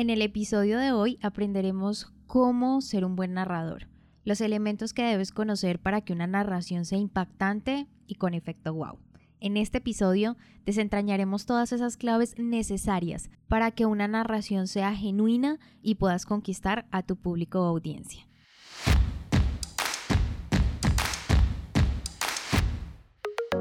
En el episodio de hoy aprenderemos cómo ser un buen narrador, los elementos que debes conocer para que una narración sea impactante y con efecto wow. En este episodio desentrañaremos todas esas claves necesarias para que una narración sea genuina y puedas conquistar a tu público o audiencia.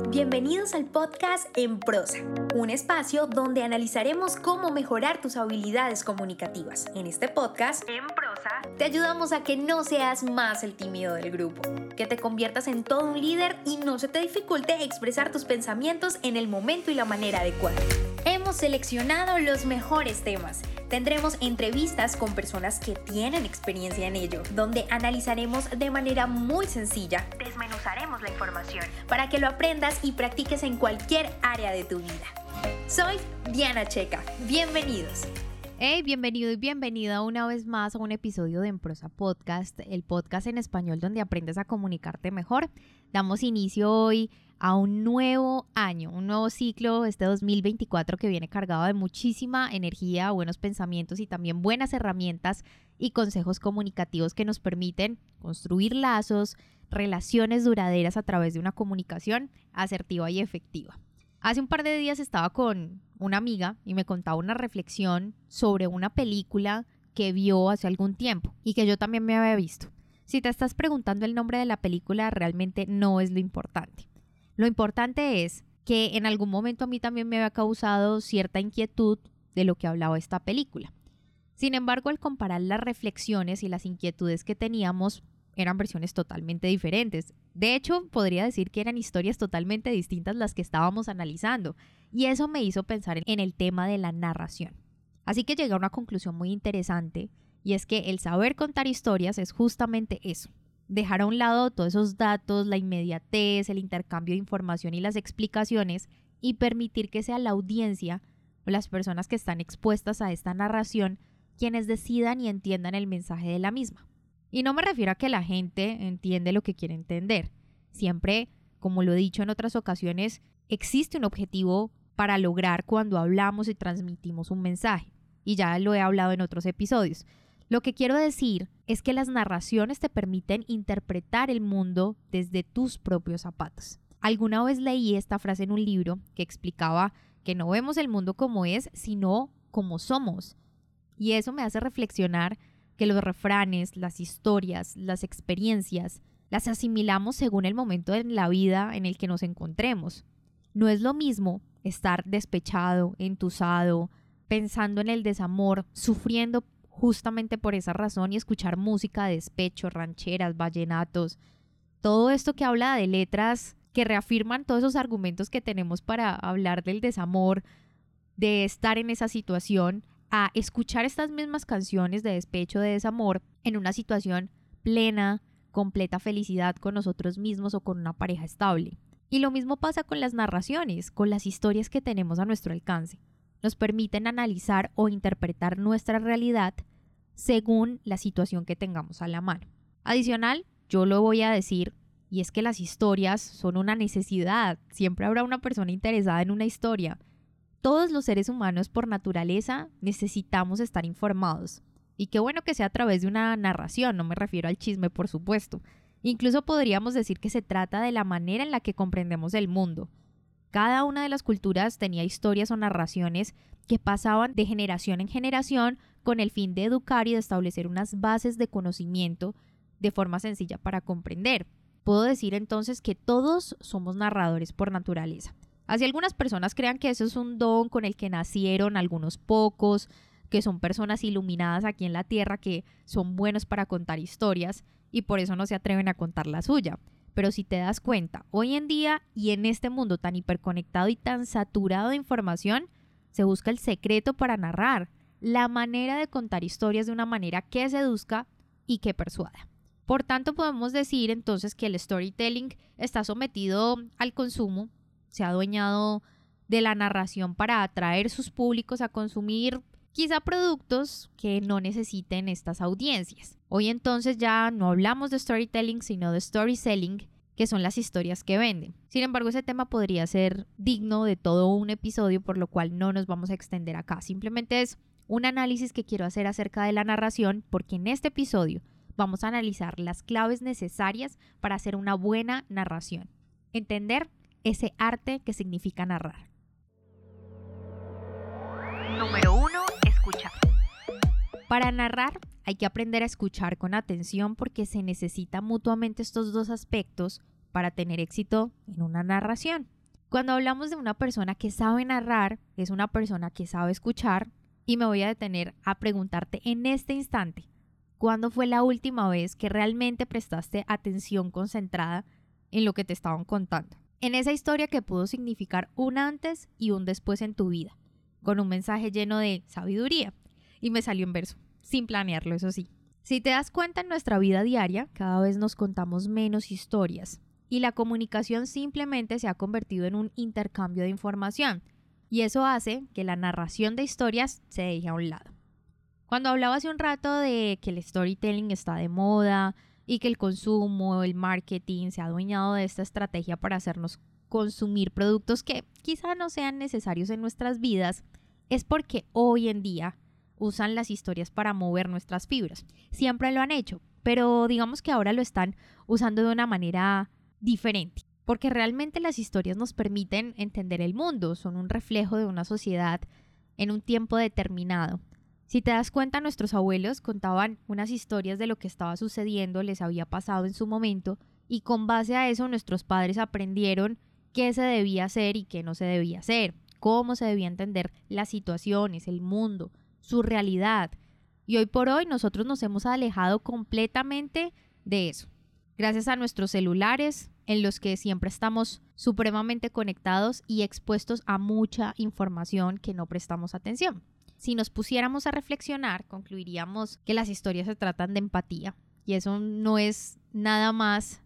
Bienvenidos al podcast En Prosa, un espacio donde analizaremos cómo mejorar tus habilidades comunicativas. En este podcast, En Prosa, te ayudamos a que no seas más el tímido del grupo, que te conviertas en todo un líder y no se te dificulte expresar tus pensamientos en el momento y la manera adecuada. Hemos seleccionado los mejores temas Tendremos entrevistas con personas que tienen experiencia en ello, donde analizaremos de manera muy sencilla, desmenuzaremos la información para que lo aprendas y practiques en cualquier área de tu vida. Soy Diana Checa, bienvenidos. Hey, bienvenido y bienvenida una vez más a un episodio de Emprosa Podcast, el podcast en español donde aprendes a comunicarte mejor. Damos inicio hoy a un nuevo año, un nuevo ciclo, este 2024 que viene cargado de muchísima energía, buenos pensamientos y también buenas herramientas y consejos comunicativos que nos permiten construir lazos, relaciones duraderas a través de una comunicación asertiva y efectiva. Hace un par de días estaba con una amiga y me contaba una reflexión sobre una película que vio hace algún tiempo y que yo también me había visto. Si te estás preguntando el nombre de la película, realmente no es lo importante. Lo importante es que en algún momento a mí también me había causado cierta inquietud de lo que hablaba esta película. Sin embargo, al comparar las reflexiones y las inquietudes que teníamos, eran versiones totalmente diferentes. De hecho, podría decir que eran historias totalmente distintas las que estábamos analizando, y eso me hizo pensar en el tema de la narración. Así que llegué a una conclusión muy interesante, y es que el saber contar historias es justamente eso, dejar a un lado todos esos datos, la inmediatez, el intercambio de información y las explicaciones y permitir que sea la audiencia o las personas que están expuestas a esta narración quienes decidan y entiendan el mensaje de la misma. Y no me refiero a que la gente entiende lo que quiere entender. Siempre, como lo he dicho en otras ocasiones, existe un objetivo para lograr cuando hablamos y transmitimos un mensaje. Y ya lo he hablado en otros episodios. Lo que quiero decir es que las narraciones te permiten interpretar el mundo desde tus propios zapatos. Alguna vez leí esta frase en un libro que explicaba que no vemos el mundo como es, sino como somos. Y eso me hace reflexionar que los refranes, las historias, las experiencias, las asimilamos según el momento en la vida en el que nos encontremos. No es lo mismo estar despechado, entusado, pensando en el desamor, sufriendo justamente por esa razón y escuchar música de despecho, rancheras, vallenatos, todo esto que habla de letras que reafirman todos esos argumentos que tenemos para hablar del desamor, de estar en esa situación, a escuchar estas mismas canciones de despecho, de desamor, en una situación plena, completa felicidad con nosotros mismos o con una pareja estable. Y lo mismo pasa con las narraciones, con las historias que tenemos a nuestro alcance. Nos permiten analizar o interpretar nuestra realidad según la situación que tengamos a la mano. Adicional, yo lo voy a decir, y es que las historias son una necesidad. Siempre habrá una persona interesada en una historia. Todos los seres humanos por naturaleza necesitamos estar informados. Y qué bueno que sea a través de una narración, no me refiero al chisme, por supuesto. Incluso podríamos decir que se trata de la manera en la que comprendemos el mundo. Cada una de las culturas tenía historias o narraciones que pasaban de generación en generación con el fin de educar y de establecer unas bases de conocimiento de forma sencilla para comprender. Puedo decir entonces que todos somos narradores por naturaleza. Así algunas personas crean que eso es un don con el que nacieron algunos pocos, que son personas iluminadas aquí en la tierra, que son buenos para contar historias y por eso no se atreven a contar la suya. Pero si te das cuenta, hoy en día y en este mundo tan hiperconectado y tan saturado de información, se busca el secreto para narrar, la manera de contar historias de una manera que seduzca y que persuada. Por tanto, podemos decir entonces que el storytelling está sometido al consumo, se ha adueñado de la narración para atraer sus públicos a consumir quizá productos que no necesiten estas audiencias. Hoy entonces ya no hablamos de storytelling, sino de story selling, que son las historias que venden. Sin embargo, ese tema podría ser digno de todo un episodio, por lo cual no nos vamos a extender acá. Simplemente es un análisis que quiero hacer acerca de la narración porque en este episodio vamos a analizar las claves necesarias para hacer una buena narración. Entender ese arte que significa narrar. Número 1. Escuchar. Para narrar hay que aprender a escuchar con atención porque se necesitan mutuamente estos dos aspectos para tener éxito en una narración. Cuando hablamos de una persona que sabe narrar, es una persona que sabe escuchar y me voy a detener a preguntarte en este instante, ¿cuándo fue la última vez que realmente prestaste atención concentrada en lo que te estaban contando? En esa historia que pudo significar un antes y un después en tu vida, con un mensaje lleno de sabiduría. Y me salió en verso, sin planearlo, eso sí. Si te das cuenta en nuestra vida diaria, cada vez nos contamos menos historias, y la comunicación simplemente se ha convertido en un intercambio de información y eso hace que la narración de historias se deje a un lado. Cuando hablaba hace un rato de que el storytelling está de moda y que el consumo, el marketing se ha adueñado de esta estrategia para hacernos consumir productos que quizá no sean necesarios en nuestras vidas, es porque hoy en día usan las historias para mover nuestras fibras. Siempre lo han hecho, pero digamos que ahora lo están usando de una manera diferente, porque realmente las historias nos permiten entender el mundo, son un reflejo de una sociedad en un tiempo determinado. Si te das cuenta, nuestros abuelos contaban unas historias de lo que estaba sucediendo, les había pasado en su momento, y con base a eso nuestros padres aprendieron qué se debía hacer y qué no se debía hacer, cómo se debía entender las situaciones, el mundo, su realidad. Y hoy por hoy nosotros nos hemos alejado completamente de eso gracias a nuestros celulares en los que siempre estamos supremamente conectados y expuestos a mucha información que no prestamos atención. Si nos pusiéramos a reflexionar, concluiríamos que las historias se tratan de empatía y eso no es nada más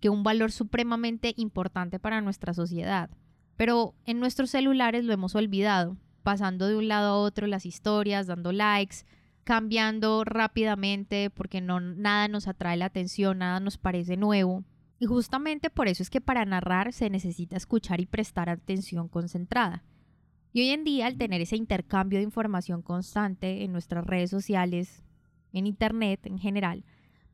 que un valor supremamente importante para nuestra sociedad. Pero en nuestros celulares lo hemos olvidado, pasando de un lado a otro las historias, dando likes, cambiando rápidamente porque no nada nos atrae la atención, nada nos parece nuevo. Y justamente por eso es que para narrar se necesita escuchar y prestar atención concentrada. Y hoy en día, al tener ese intercambio de información constante en nuestras redes sociales, en Internet en general,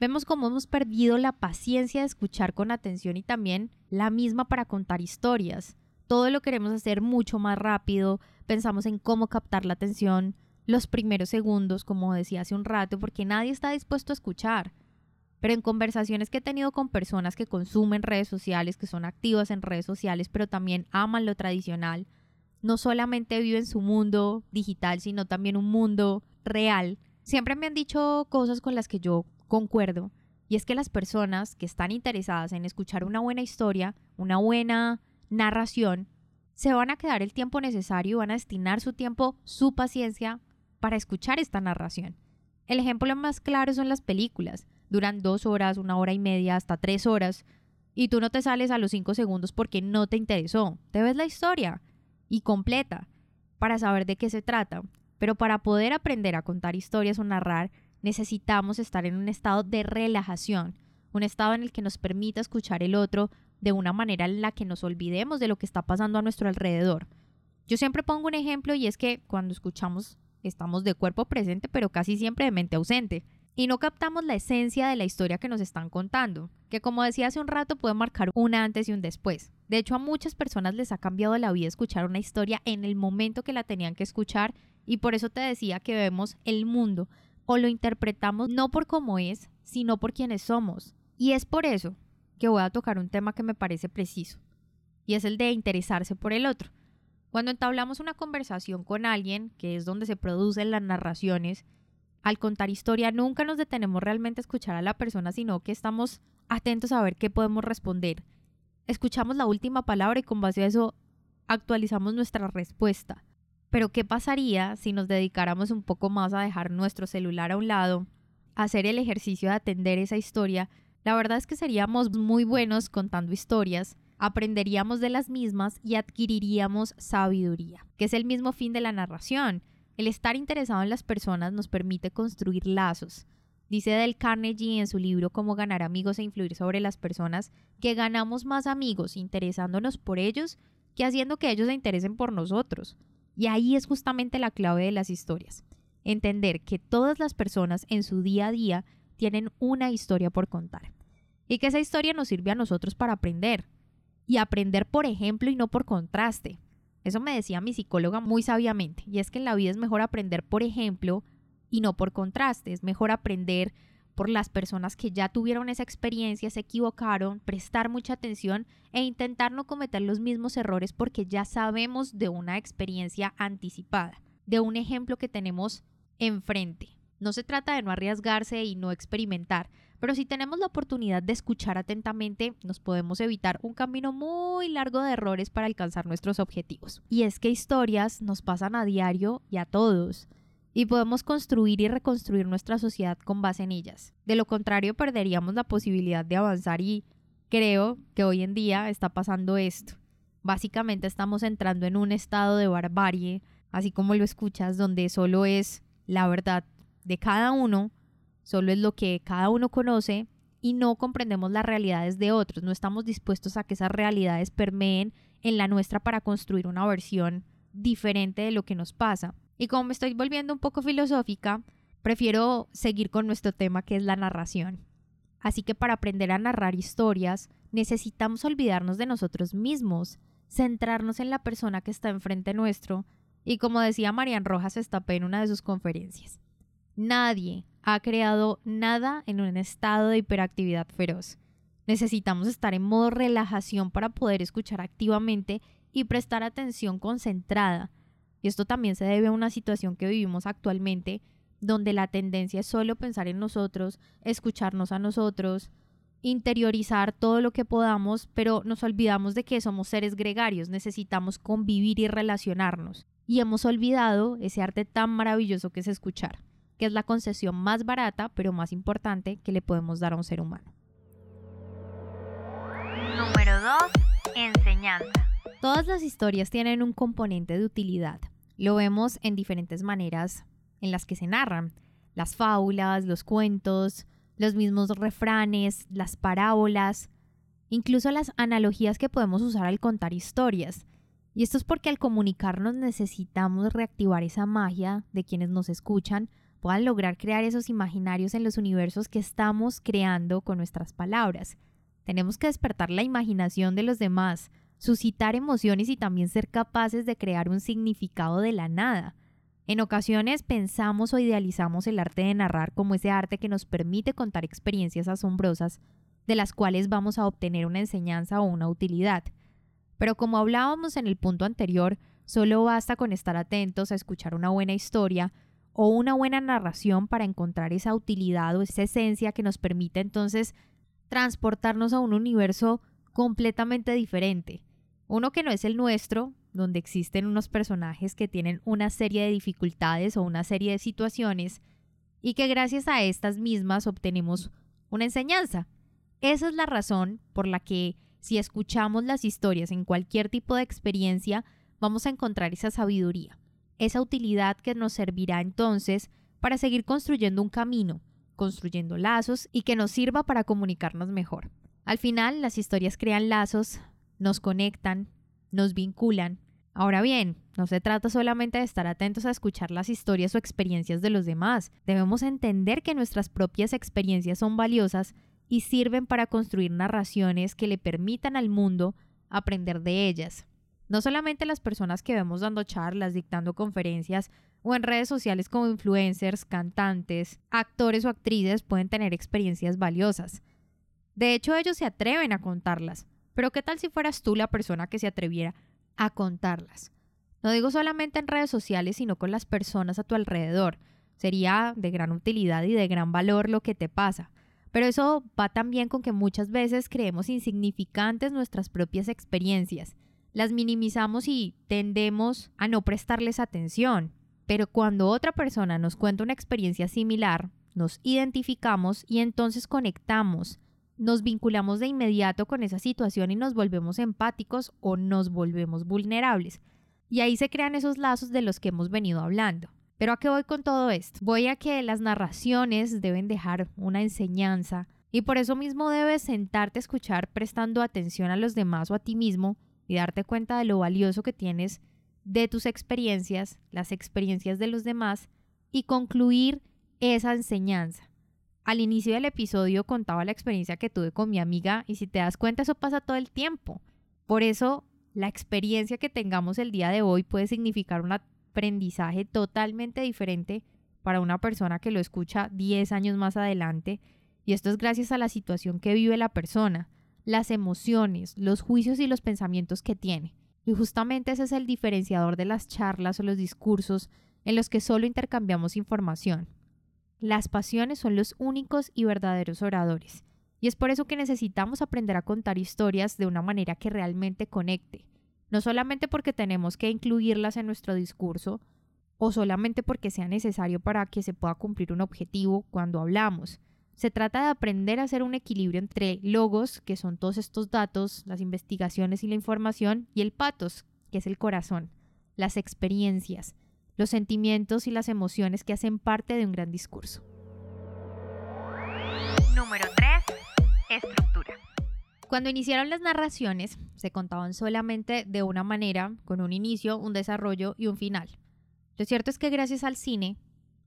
vemos cómo hemos perdido la paciencia de escuchar con atención y también la misma para contar historias. Todo lo queremos hacer mucho más rápido, pensamos en cómo captar la atención, los primeros segundos, como decía hace un rato, porque nadie está dispuesto a escuchar. Pero en conversaciones que he tenido con personas que consumen redes sociales, que son activas en redes sociales, pero también aman lo tradicional, no solamente viven su mundo digital, sino también un mundo real, siempre me han dicho cosas con las que yo concuerdo. Y es que las personas que están interesadas en escuchar una buena historia, una buena narración, se van a quedar el tiempo necesario, van a destinar su tiempo, su paciencia para escuchar esta narración. El ejemplo más claro son las películas. Duran dos horas, una hora y media, hasta tres horas. Y tú no te sales a los cinco segundos porque no te interesó. Te ves la historia y completa para saber de qué se trata. Pero para poder aprender a contar historias o narrar, necesitamos estar en un estado de relajación, un estado en el que nos permita escuchar el otro de una manera en la que nos olvidemos de lo que está pasando a nuestro alrededor. Yo siempre pongo un ejemplo y es que cuando escuchamos Estamos de cuerpo presente, pero casi siempre de mente ausente. Y no captamos la esencia de la historia que nos están contando, que como decía hace un rato puede marcar un antes y un después. De hecho, a muchas personas les ha cambiado la vida escuchar una historia en el momento que la tenían que escuchar y por eso te decía que vemos el mundo o lo interpretamos no por cómo es, sino por quienes somos. Y es por eso que voy a tocar un tema que me parece preciso, y es el de interesarse por el otro. Cuando entablamos una conversación con alguien, que es donde se producen las narraciones, al contar historia nunca nos detenemos realmente a escuchar a la persona, sino que estamos atentos a ver qué podemos responder. Escuchamos la última palabra y con base a eso actualizamos nuestra respuesta. Pero ¿qué pasaría si nos dedicáramos un poco más a dejar nuestro celular a un lado, a hacer el ejercicio de atender esa historia? La verdad es que seríamos muy buenos contando historias, aprenderíamos de las mismas y adquiriríamos sabiduría, que es el mismo fin de la narración. El estar interesado en las personas nos permite construir lazos. Dice Del Carnegie en su libro Cómo ganar amigos e influir sobre las personas que ganamos más amigos interesándonos por ellos que haciendo que ellos se interesen por nosotros. Y ahí es justamente la clave de las historias. entender que todas las personas en su día a día tienen una historia por contar y que esa historia nos sirve a nosotros para aprender y aprender por ejemplo y no por contraste. Eso me decía mi psicóloga muy sabiamente y es que en la vida es mejor aprender por ejemplo y no por contraste, es mejor aprender por las personas que ya tuvieron esa experiencia, se equivocaron, prestar mucha atención e intentar no cometer los mismos errores porque ya sabemos de una experiencia anticipada, de un ejemplo que tenemos enfrente. No se trata de no arriesgarse y no experimentar, pero si tenemos la oportunidad de escuchar atentamente, nos podemos evitar un camino muy largo de errores para alcanzar nuestros objetivos. Y es que historias nos pasan a diario y a todos y podemos construir y reconstruir nuestra sociedad con base en ellas. De lo contrario, perderíamos la posibilidad de avanzar y creo que hoy en día está pasando esto. Básicamente estamos entrando en un estado de barbarie, así como lo escuchas, donde solo es la verdad de cada uno, solo es lo que cada uno conoce y no comprendemos las realidades de otros, no estamos dispuestos a que esas realidades permeen en la nuestra para construir una versión diferente de lo que nos pasa. Y como me estoy volviendo un poco filosófica, prefiero seguir con nuestro tema que es la narración. Así que para aprender a narrar historias necesitamos olvidarnos de nosotros mismos, centrarnos en la persona que está enfrente nuestro y como decía Marian Rojas Estapé en una de sus conferencias, nadie ha creado nada en un estado de hiperactividad feroz. Necesitamos estar en modo relajación para poder escuchar activamente y prestar atención concentrada y esto también se debe a una situación que vivimos actualmente, donde la tendencia es solo pensar en nosotros, escucharnos a nosotros, interiorizar todo lo que podamos, pero nos olvidamos de que somos seres gregarios, necesitamos convivir y relacionarnos. Y hemos olvidado ese arte tan maravilloso que es escuchar, que es la concesión más barata, pero más importante que le podemos dar a un ser humano. Número 2. Enseñanza. Todas las historias tienen un componente de utilidad. Lo vemos en diferentes maneras en las que se narran. Las fábulas, los cuentos, los mismos refranes, las parábolas, incluso las analogías que podemos usar al contar historias. Y esto es porque al comunicarnos necesitamos reactivar esa magia de quienes nos escuchan, puedan lograr crear esos imaginarios en los universos que estamos creando con nuestras palabras. Tenemos que despertar la imaginación de los demás, suscitar emociones y también ser capaces de crear un significado de la nada. En ocasiones pensamos o idealizamos el arte de narrar como ese arte que nos permite contar experiencias asombrosas de las cuales vamos a obtener una enseñanza o una utilidad. Pero como hablábamos en el punto anterior, solo basta con estar atentos a escuchar una buena historia o una buena narración para encontrar esa utilidad o esa esencia que nos permite entonces transportarnos a un universo completamente diferente, uno que no es el nuestro, donde existen unos personajes que tienen una serie de dificultades o una serie de situaciones y que gracias a estas mismas obtenemos una enseñanza. Esa es la razón por la que si escuchamos las historias en cualquier tipo de experiencia, vamos a encontrar esa sabiduría, esa utilidad que nos servirá entonces para seguir construyendo un camino, construyendo lazos y que nos sirva para comunicarnos mejor. Al final, las historias crean lazos, nos conectan, nos vinculan. Ahora bien, no se trata solamente de estar atentos a escuchar las historias o experiencias de los demás. Debemos entender que nuestras propias experiencias son valiosas y sirven para construir narraciones que le permitan al mundo aprender de ellas. No solamente las personas que vemos dando charlas, dictando conferencias o en redes sociales como influencers, cantantes, actores o actrices pueden tener experiencias valiosas. De hecho, ellos se atreven a contarlas, pero ¿qué tal si fueras tú la persona que se atreviera a contarlas? No digo solamente en redes sociales, sino con las personas a tu alrededor. Sería de gran utilidad y de gran valor lo que te pasa. Pero eso va también con que muchas veces creemos insignificantes nuestras propias experiencias. Las minimizamos y tendemos a no prestarles atención. Pero cuando otra persona nos cuenta una experiencia similar, nos identificamos y entonces conectamos nos vinculamos de inmediato con esa situación y nos volvemos empáticos o nos volvemos vulnerables. Y ahí se crean esos lazos de los que hemos venido hablando. Pero ¿a qué voy con todo esto? Voy a que las narraciones deben dejar una enseñanza y por eso mismo debes sentarte a escuchar prestando atención a los demás o a ti mismo y darte cuenta de lo valioso que tienes de tus experiencias, las experiencias de los demás y concluir esa enseñanza. Al inicio del episodio contaba la experiencia que tuve con mi amiga y si te das cuenta eso pasa todo el tiempo. Por eso la experiencia que tengamos el día de hoy puede significar un aprendizaje totalmente diferente para una persona que lo escucha 10 años más adelante. Y esto es gracias a la situación que vive la persona, las emociones, los juicios y los pensamientos que tiene. Y justamente ese es el diferenciador de las charlas o los discursos en los que solo intercambiamos información. Las pasiones son los únicos y verdaderos oradores. Y es por eso que necesitamos aprender a contar historias de una manera que realmente conecte. No solamente porque tenemos que incluirlas en nuestro discurso, o solamente porque sea necesario para que se pueda cumplir un objetivo cuando hablamos. Se trata de aprender a hacer un equilibrio entre logos, que son todos estos datos, las investigaciones y la información, y el patos, que es el corazón, las experiencias, los sentimientos y las emociones que hacen parte de un gran discurso. Número 3. Estructura. Cuando iniciaron las narraciones, se contaban solamente de una manera, con un inicio, un desarrollo y un final. Lo cierto es que gracias al cine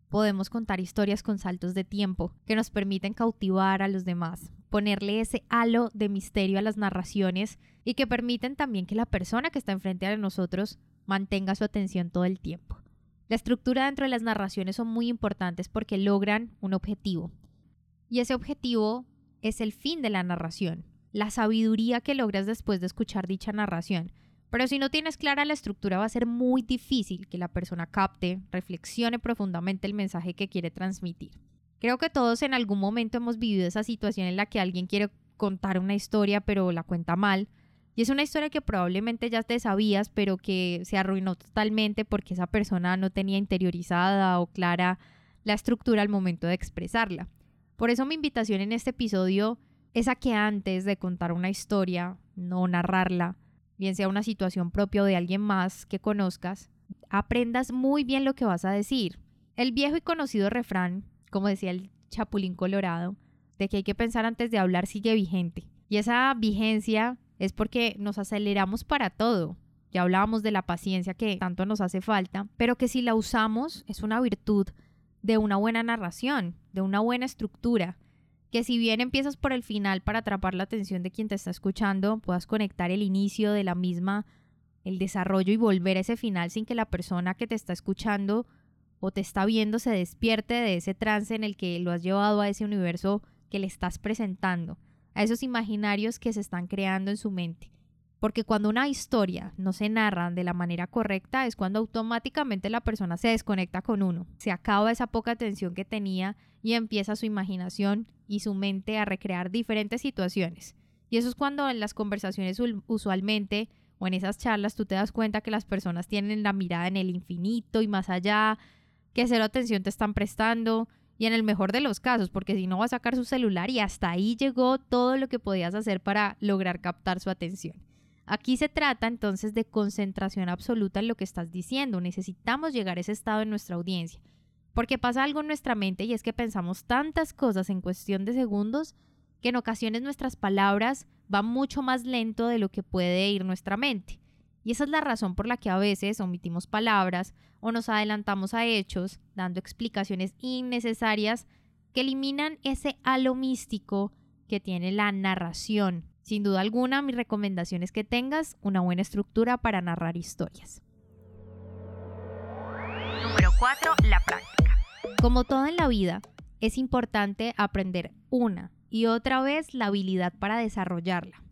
podemos contar historias con saltos de tiempo que nos permiten cautivar a los demás, ponerle ese halo de misterio a las narraciones y que permiten también que la persona que está enfrente de nosotros mantenga su atención todo el tiempo. La estructura dentro de las narraciones son muy importantes porque logran un objetivo. Y ese objetivo es el fin de la narración, la sabiduría que logras después de escuchar dicha narración. Pero si no tienes clara la estructura va a ser muy difícil que la persona capte, reflexione profundamente el mensaje que quiere transmitir. Creo que todos en algún momento hemos vivido esa situación en la que alguien quiere contar una historia pero la cuenta mal. Y es una historia que probablemente ya te sabías, pero que se arruinó totalmente porque esa persona no tenía interiorizada o clara la estructura al momento de expresarla. Por eso mi invitación en este episodio es a que antes de contar una historia, no narrarla, bien sea una situación propia o de alguien más que conozcas, aprendas muy bien lo que vas a decir. El viejo y conocido refrán, como decía el Chapulín Colorado, de que hay que pensar antes de hablar sigue vigente. Y esa vigencia es porque nos aceleramos para todo. Ya hablábamos de la paciencia que tanto nos hace falta, pero que si la usamos es una virtud de una buena narración, de una buena estructura, que si bien empiezas por el final para atrapar la atención de quien te está escuchando, puedas conectar el inicio de la misma, el desarrollo y volver a ese final sin que la persona que te está escuchando o te está viendo se despierte de ese trance en el que lo has llevado a ese universo que le estás presentando, a esos imaginarios que se están creando en su mente. Porque cuando una historia no se narra de la manera correcta es cuando automáticamente la persona se desconecta con uno, se acaba esa poca atención que tenía y empieza su imaginación y su mente a recrear diferentes situaciones. Y eso es cuando en las conversaciones usualmente o en esas charlas tú te das cuenta que las personas tienen la mirada en el infinito y más allá, que cero atención te están prestando y en el mejor de los casos, porque si no va a sacar su celular y hasta ahí llegó todo lo que podías hacer para lograr captar su atención. Aquí se trata entonces de concentración absoluta en lo que estás diciendo. Necesitamos llegar a ese estado en nuestra audiencia. Porque pasa algo en nuestra mente y es que pensamos tantas cosas en cuestión de segundos que en ocasiones nuestras palabras van mucho más lento de lo que puede ir nuestra mente. Y esa es la razón por la que a veces omitimos palabras o nos adelantamos a hechos, dando explicaciones innecesarias que eliminan ese halo místico que tiene la narración sin duda alguna, mi recomendación es que tengas una buena estructura para narrar historias. Número 4. La práctica. Como todo en la vida, es importante aprender una y otra vez la habilidad para desarrollarla.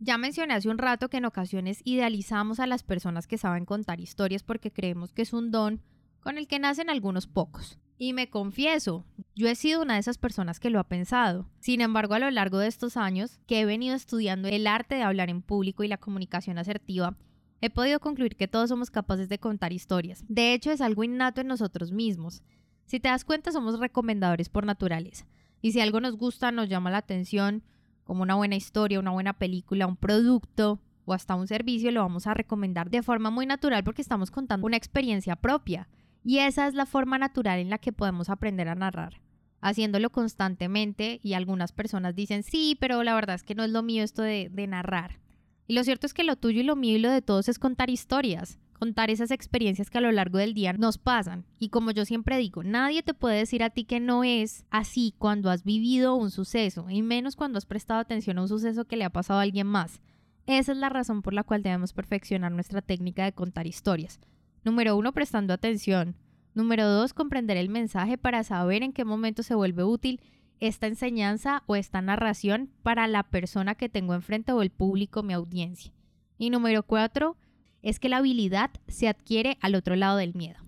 Ya mencioné hace un rato que en ocasiones idealizamos a las personas que saben contar historias porque creemos que es un don con el que nacen algunos pocos. Y me confieso, yo he sido una de esas personas que lo ha pensado. Sin embargo, a lo largo de estos años que he venido estudiando el arte de hablar en público y la comunicación asertiva, he podido concluir que todos somos capaces de contar historias. De hecho, es algo innato en nosotros mismos. Si te das cuenta, somos recomendadores por naturaleza. Y si algo nos gusta, nos llama la atención, como una buena historia, una buena película, un producto o hasta un servicio, lo vamos a recomendar de forma muy natural porque estamos contando una experiencia propia. Y esa es la forma natural en la que podemos aprender a narrar, haciéndolo constantemente y algunas personas dicen, sí, pero la verdad es que no es lo mío esto de, narrar. Y lo cierto es que lo tuyo y lo mío y lo de todos es contar historias, contar esas experiencias que a lo largo del día nos pasan. Y como yo siempre digo, nadie te puede decir a ti que no es así cuando has vivido un suceso, y menos cuando has prestado atención a un suceso que le ha pasado a alguien más. Esa es la razón por la cual debemos perfeccionar nuestra técnica de contar historias. Número uno, prestando atención. Número dos, comprender el mensaje para saber en qué momento se vuelve útil esta enseñanza o esta narración para la persona que tengo enfrente o el público, mi audiencia. Y número cuatro, es que la habilidad se adquiere al otro lado del miedo.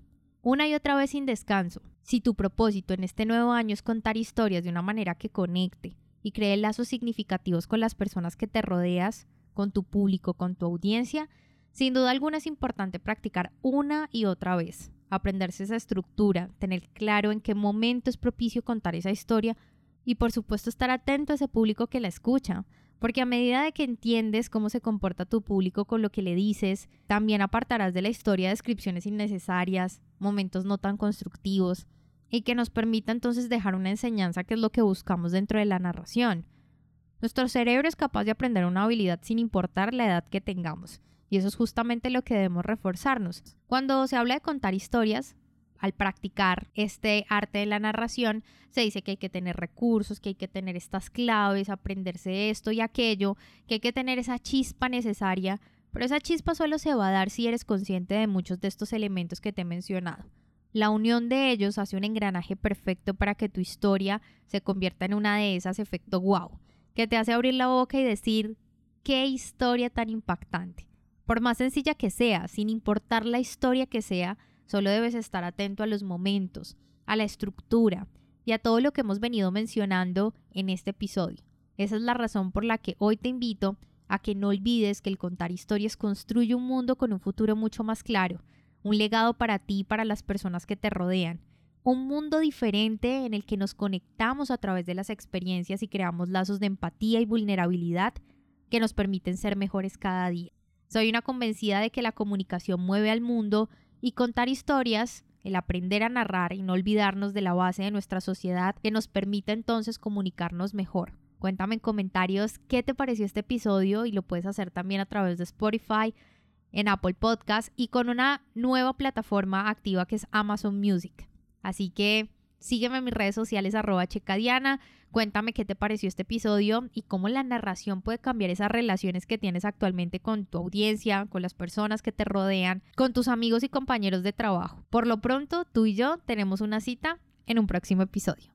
Una y otra vez sin descanso. Si tu propósito en este nuevo año es contar historias de una manera que conecte y cree lazos significativos con las personas que te rodeas, con tu público, con tu audiencia, sin duda alguna es importante practicar una y otra vez, aprenderse esa estructura, tener claro en qué momento es propicio contar esa historia y por supuesto estar atento a ese público que la escucha, porque a medida de que entiendes cómo se comporta tu público con lo que le dices, también apartarás de la historia descripciones innecesarias, momentos no tan constructivos, y que nos permita entonces dejar una enseñanza que es lo que buscamos dentro de la narración. Nuestro cerebro es capaz de aprender una habilidad sin importar la edad que tengamos, y eso es justamente lo que debemos reforzarnos. Cuando se habla de contar historias, al practicar este arte de la narración, se dice que hay que tener recursos, que hay que tener estas claves, aprenderse esto y aquello, que hay que tener esa chispa necesaria, pero esa chispa solo se va a dar si eres consciente de muchos de estos elementos que te he mencionado. La unión de ellos hace un engranaje perfecto para que tu historia se convierta en una de esas efecto wow, que te hace abrir la boca y decir, qué historia tan impactante. Por más sencilla que sea, sin importar la historia que sea, Solo debes estar atento a los momentos, a la estructura y a todo lo que hemos venido mencionando en este episodio. Esa es la razón por la que hoy te invito a que no olvides que el contar historias construye un mundo con un futuro mucho más claro, un legado para ti y para las personas que te rodean, un mundo diferente en el que nos conectamos a través de las experiencias y creamos lazos de empatía y vulnerabilidad que nos permiten ser mejores cada día. Soy una convencida de que la comunicación mueve al mundo y contar historias, el aprender a narrar y no olvidarnos de la base de nuestra sociedad que nos permite entonces comunicarnos mejor. Cuéntame en comentarios qué te pareció este episodio y lo puedes hacer también a través de Spotify, en Apple Podcast y con una nueva plataforma activa que es Amazon Music. Así que sígueme en mis redes sociales arroba checadiana. Cuéntame qué te pareció este episodio y cómo la narración puede cambiar esas relaciones que tienes actualmente con tu audiencia, con las personas que te rodean, con tus amigos y compañeros de trabajo. Por lo pronto, tú y yo tenemos una cita en un próximo episodio.